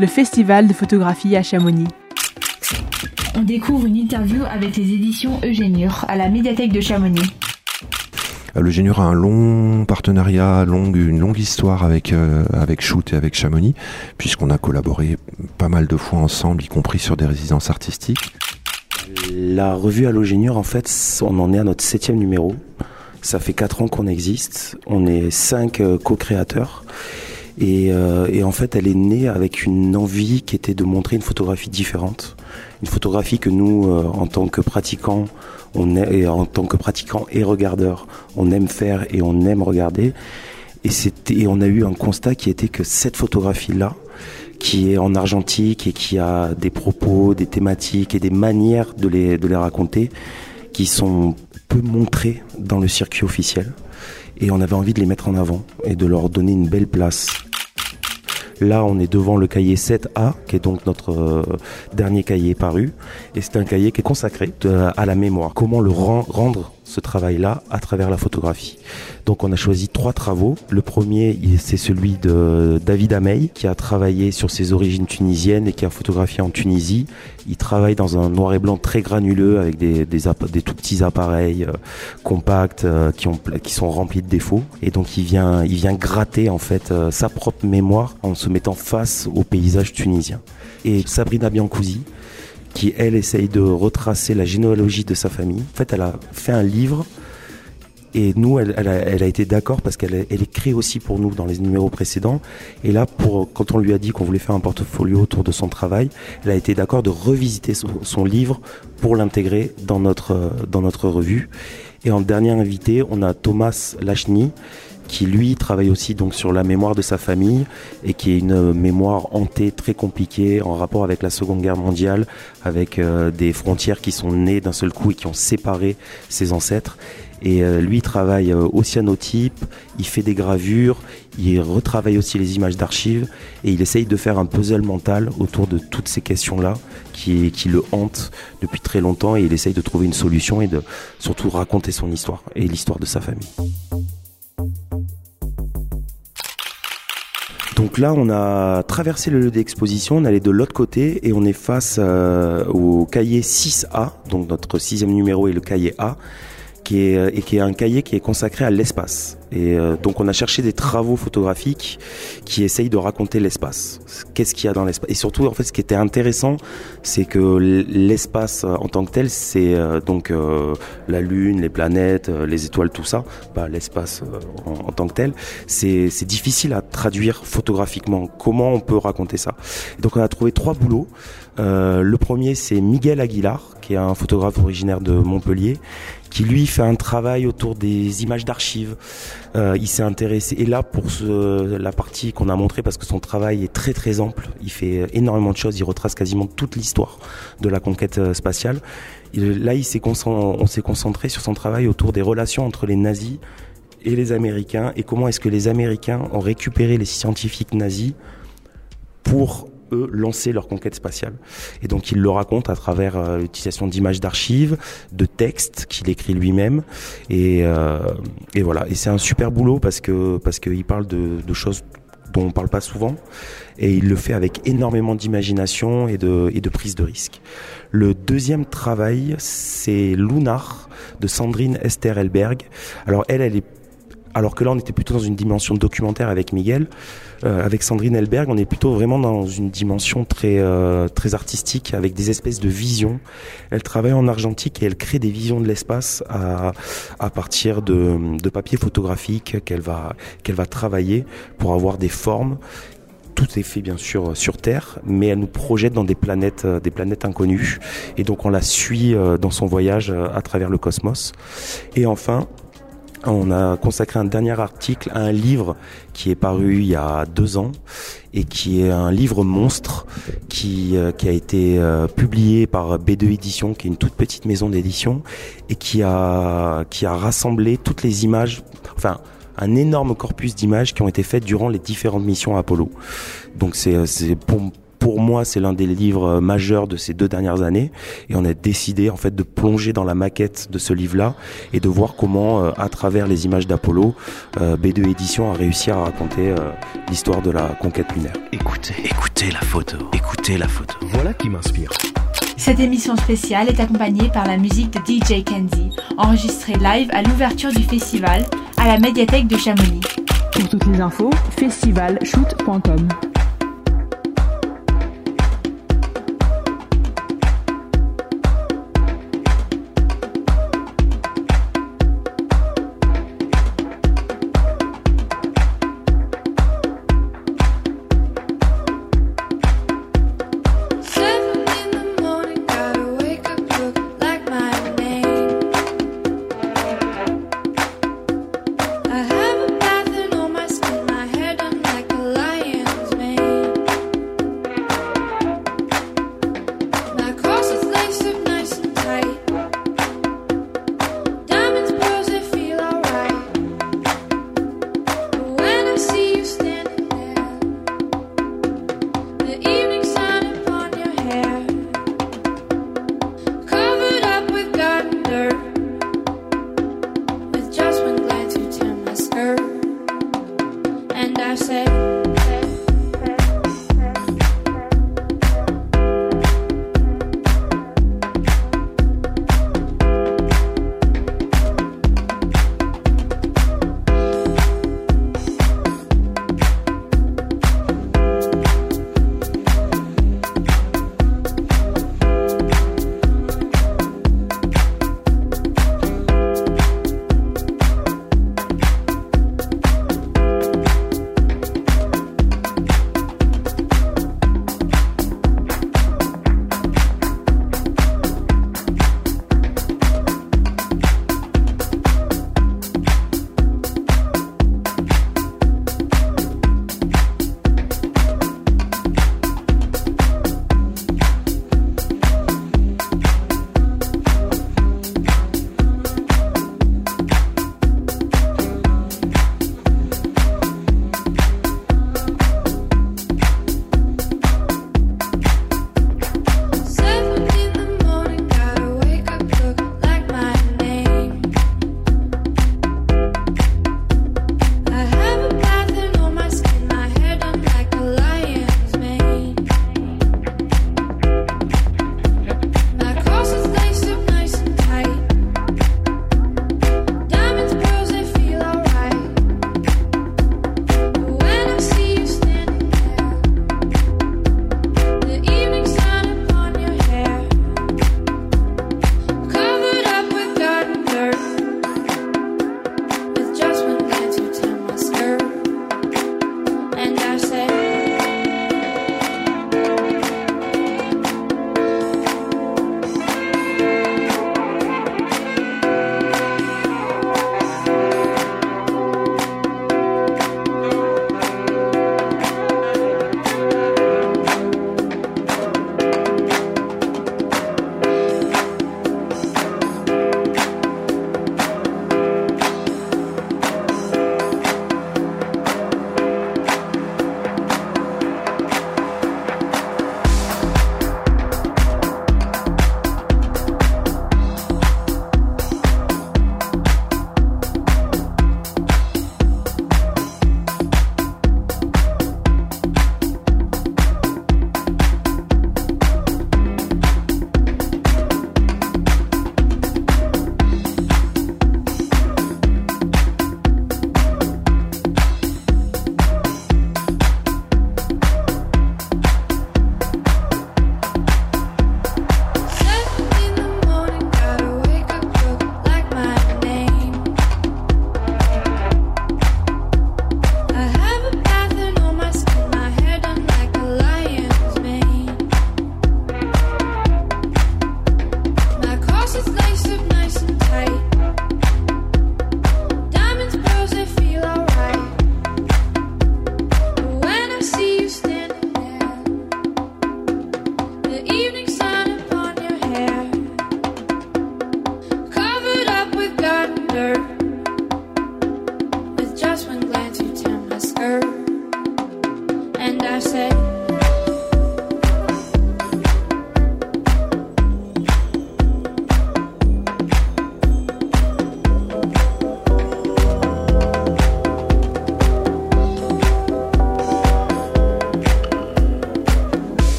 Le festival de photographie à Chamonix. On découvre une interview avec les éditions Eugénure à la médiathèque de Chamonix. Euh, Le Génure a un long partenariat, longue, une longue histoire avec, euh, avec Shoot et avec Chamonix, puisqu'on a collaboré pas mal de fois ensemble, y compris sur des résidences artistiques. La revue Allogénieur, en fait, on en est à notre septième numéro. Ça fait quatre ans qu'on existe. On est cinq euh, co-créateurs. Et, euh, et en fait, elle est née avec une envie qui était de montrer une photographie différente. Une photographie que nous, euh, en tant que pratiquants, on est, et en tant que pratiquants et regardeurs, on aime faire et on aime regarder. Et, et on a eu un constat qui était que cette photographie-là, qui est en argentique et qui a des propos, des thématiques et des manières de les, de les raconter qui sont peu montrées dans le circuit officiel. Et on avait envie de les mettre en avant et de leur donner une belle place. Là, on est devant le cahier 7A, qui est donc notre euh, dernier cahier paru. Et c'est un cahier qui est consacré de- à la mémoire. Comment le ren- rendre ce travail-là à travers la photographie. Donc on a choisi trois travaux. Le premier, c'est celui de David Amey, qui a travaillé sur ses origines tunisiennes et qui a photographié en Tunisie. Il travaille dans un noir et blanc très granuleux avec des, tout petits appareils euh, compacts euh, qui, ont, qui sont remplis de défauts. Et donc il vient, il vient gratter en fait euh, sa propre mémoire en se mettant face au paysage tunisien. Et Sabrina Biancousi, qui elle essaye de retracer la généalogie de sa famille. En fait, elle a fait un livre Et nous, elle, a, été d'accord parce qu'elle elle écrit aussi pour nous dans les numéros précédents. Et là, pour, quand on lui a dit qu'on voulait faire un portfolio autour de son travail, elle a été d'accord de revisiter son, livre pour l'intégrer dans notre, dans notre revue. Et en dernier invité, on a Thomas Lachny, qui lui travaille aussi donc sur la mémoire de sa famille et qui est une mémoire hantée très compliquée en rapport avec la Seconde Guerre mondiale, avec euh, des frontières qui sont nées d'un seul coup et qui ont séparé ses ancêtres. Et euh, lui il travaille euh, au cyanotype, il fait des gravures, il retravaille aussi les images d'archives et il essaye de faire un puzzle mental autour de toutes ces questions-là qui le hantent depuis très longtemps et il essaye de trouver une solution et de surtout raconter son histoire et l'histoire de sa famille. Donc là, on a traversé le lieu d'exposition, on est allé de l'autre côté et on est face euh, au cahier 6A, donc notre sixième numéro est le cahier A, qui est, et qui est un cahier qui est consacré à l'espace. Et euh, donc on a cherché des travaux photographiques qui essayent de raconter l'espace. Qu'est-ce qu'il y a dans l'espace? Et surtout, en fait, ce qui était intéressant, c'est que l'espace euh, en tant que tel, c'est euh, donc euh, la Lune, les planètes, euh, les étoiles, tout ça. Bah, l'espace euh, en, en tant que tel, c'est difficile à traduire photographiquement. Comment on peut raconter ça? Et Donc on a trouvé trois boulots. Euh, le premier, c'est Miguel Aguilar, qui est un photographe originaire de Montpellier, qui lui fait un travail autour des images d'archives. Euh, il s'est intéressé et là pour ce, la partie qu'on a montrée parce que son travail est très très ample. Il fait énormément de choses. Il retrace quasiment toute l'histoire de la conquête euh, spatiale. Là, il s'est on s'est concentré sur son travail autour des relations entre les nazis et les Américains et comment est-ce que les Américains ont récupéré les scientifiques nazis pour eux lancer leur conquête spatiale. Et donc il le raconte à travers euh, l'utilisation d'images d'archives, de textes qu'il écrit lui-même. Et, euh, et voilà. Et c'est un super boulot parce que parce qu'il parle de, de choses dont on parle pas souvent et il le fait avec énormément d'imagination et de, et de prise de risque. Le deuxième travail, c'est Lunar de Sandrine Esther Elberg. Alors elle, elle est alors que là, on était plutôt dans une dimension documentaire avec Miguel. Euh, avec Sandrine Elberg, on est plutôt vraiment dans une dimension très euh, très artistique, avec des espèces de visions. Elle travaille en argentique et elle crée des visions de l'espace à, à partir de, de papier photographique qu'elle va qu'elle va travailler pour avoir des formes tout est fait bien sûr sur Terre, mais elle nous projette dans des planètes, euh, des planètes inconnues. Et donc on la suit euh, dans son voyage euh, à travers le cosmos. Et enfin, on a consacré un dernier article à un livre qui est paru il y a deux ans et qui est un livre monstre qui, euh, a été euh, publié par B2 Édition, qui est une toute petite maison d'édition et qui a, qui a rassemblé toutes les images, enfin un énorme corpus d'images qui ont été faites durant les différentes missions Apollo. Donc c'est pour pour moi, c'est l'un des livres euh, majeurs de ces deux dernières années, et on a décidé en fait de plonger dans la maquette de ce livre-là et de voir comment, euh, à travers les images d'Apollo, euh, B2 Édition a réussi à raconter euh, l'histoire de la conquête lunaire. Écoutez, écoutez la photo, écoutez la photo. Voilà qui m'inspire. Cette émission spéciale est accompagnée par la musique de DJ Kenzie, enregistrée live à l'ouverture du festival à la médiathèque de Chamonix. Pour toutes les infos, festivalshoot.com.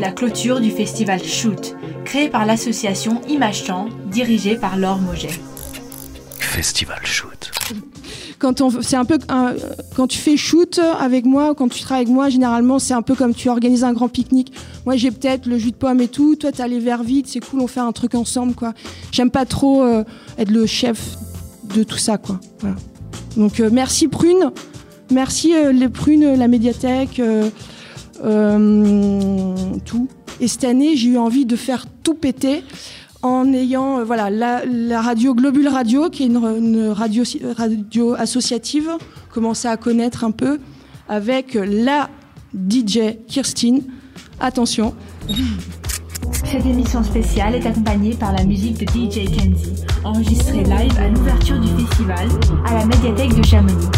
La clôture du festival Shoot, créé par l'association Image Temps, dirigée par Laure Moget. Festival Shoot. Quand, on, c'est un peu, un- quand tu fais shoot avec moi, quand tu travailles avec moi, généralement, c'est un peu comme tu organises un grand pique-nique. Moi, j'ai peut-être le jus de pomme et tout. Toi, t'as les verres vides. C'est cool, on fait un truc ensemble, quoi. J'aime pas trop euh, être le chef de tout ça, quoi. Voilà. Donc, euh, merci Prune. Merci euh, les Prunes, la médiathèque, tout. Et cette année, j'ai eu envie de faire tout péter en ayant euh, voilà la, radio Globule Radio qui est une, une radio, radio associative commencer à connaître un peu avec la DJ Kirstine attention Cette émission spéciale est accompagnée par la musique de DJ Kenzie, enregistrée live à l'ouverture du festival à la médiathèque de Chamonix.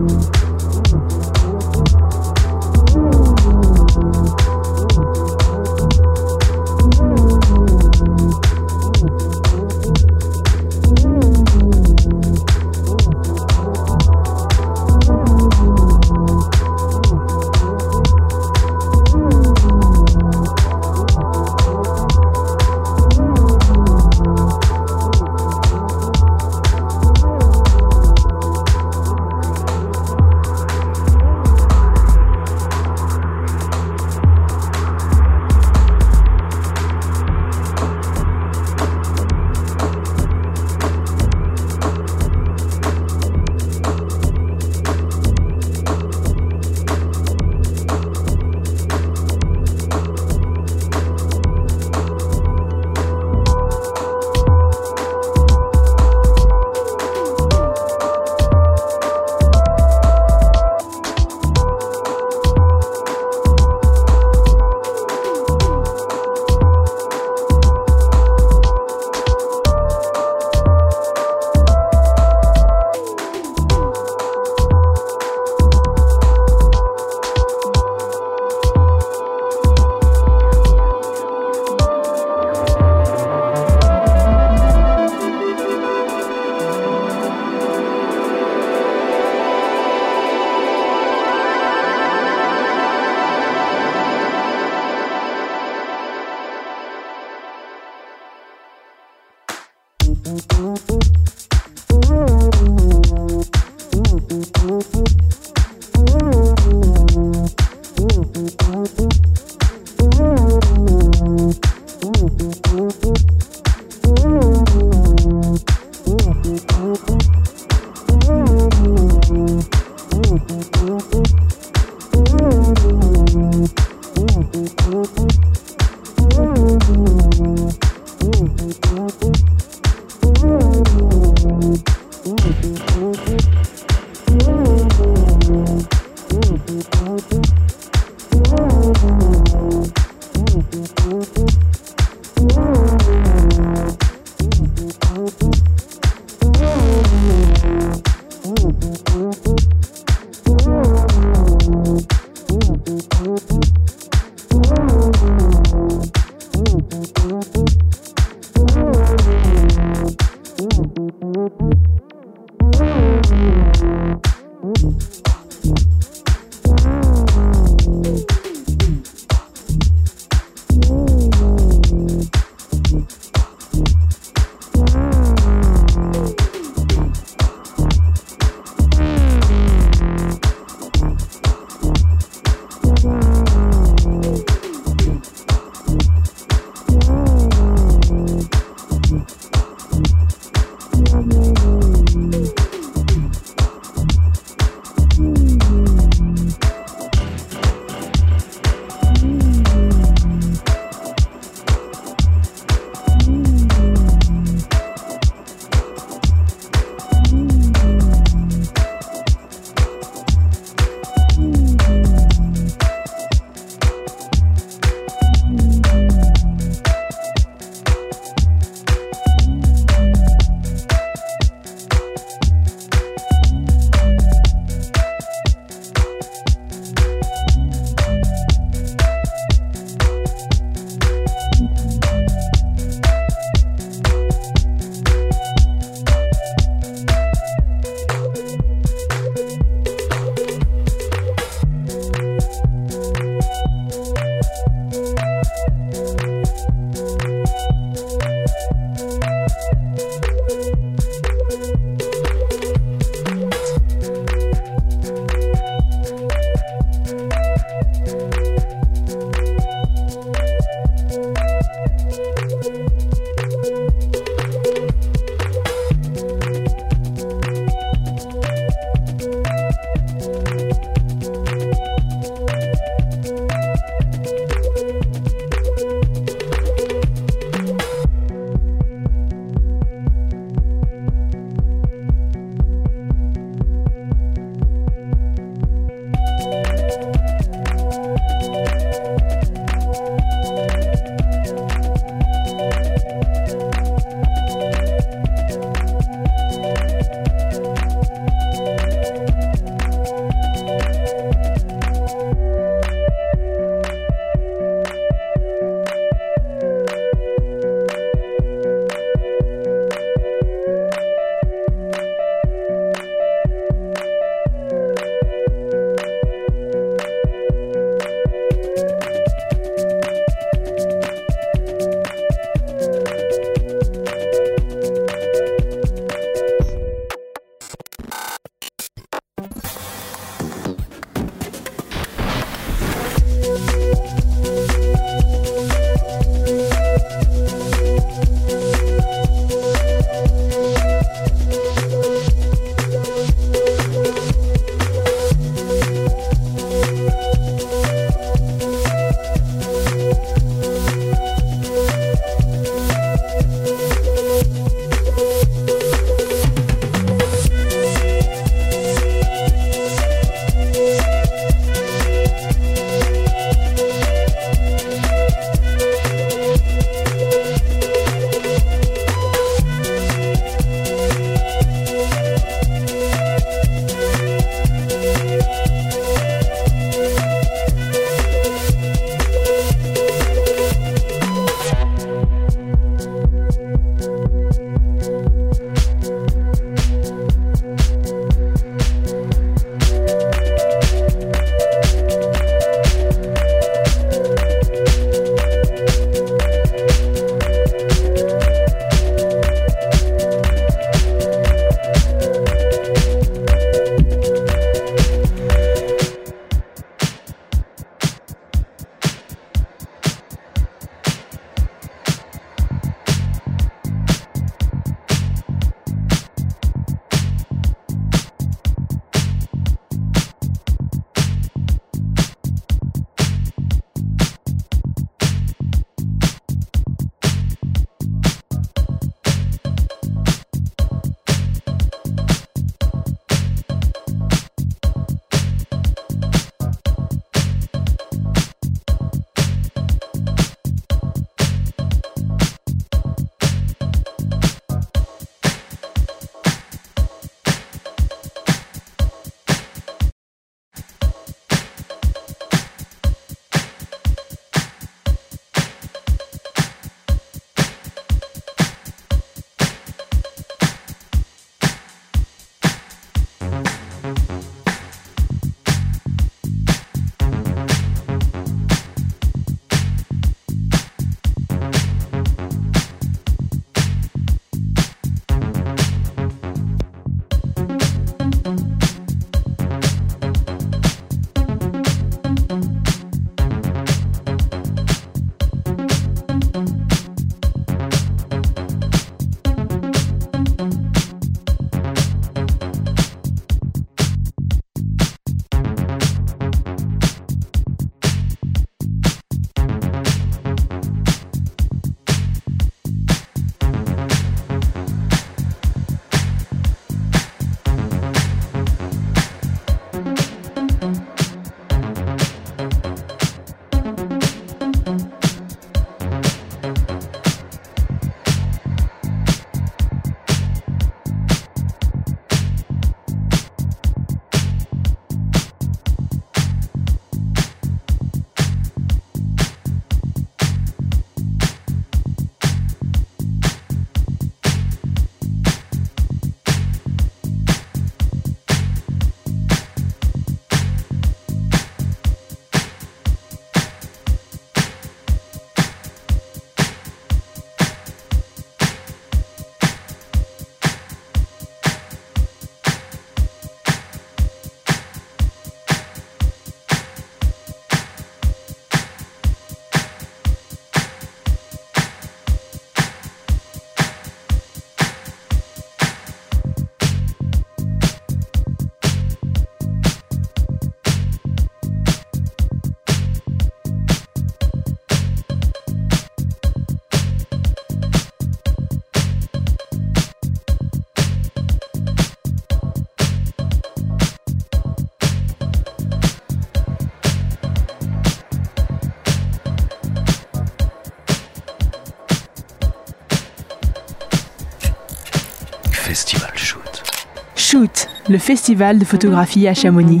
Le festival de photographie à Chamonix.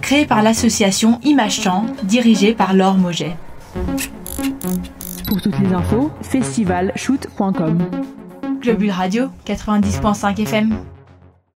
Créé par l'association Image Temps, dirigée par Laure Moget. Pour toutes les infos, festivalshoot.com. Globule Radio 90.5 FM.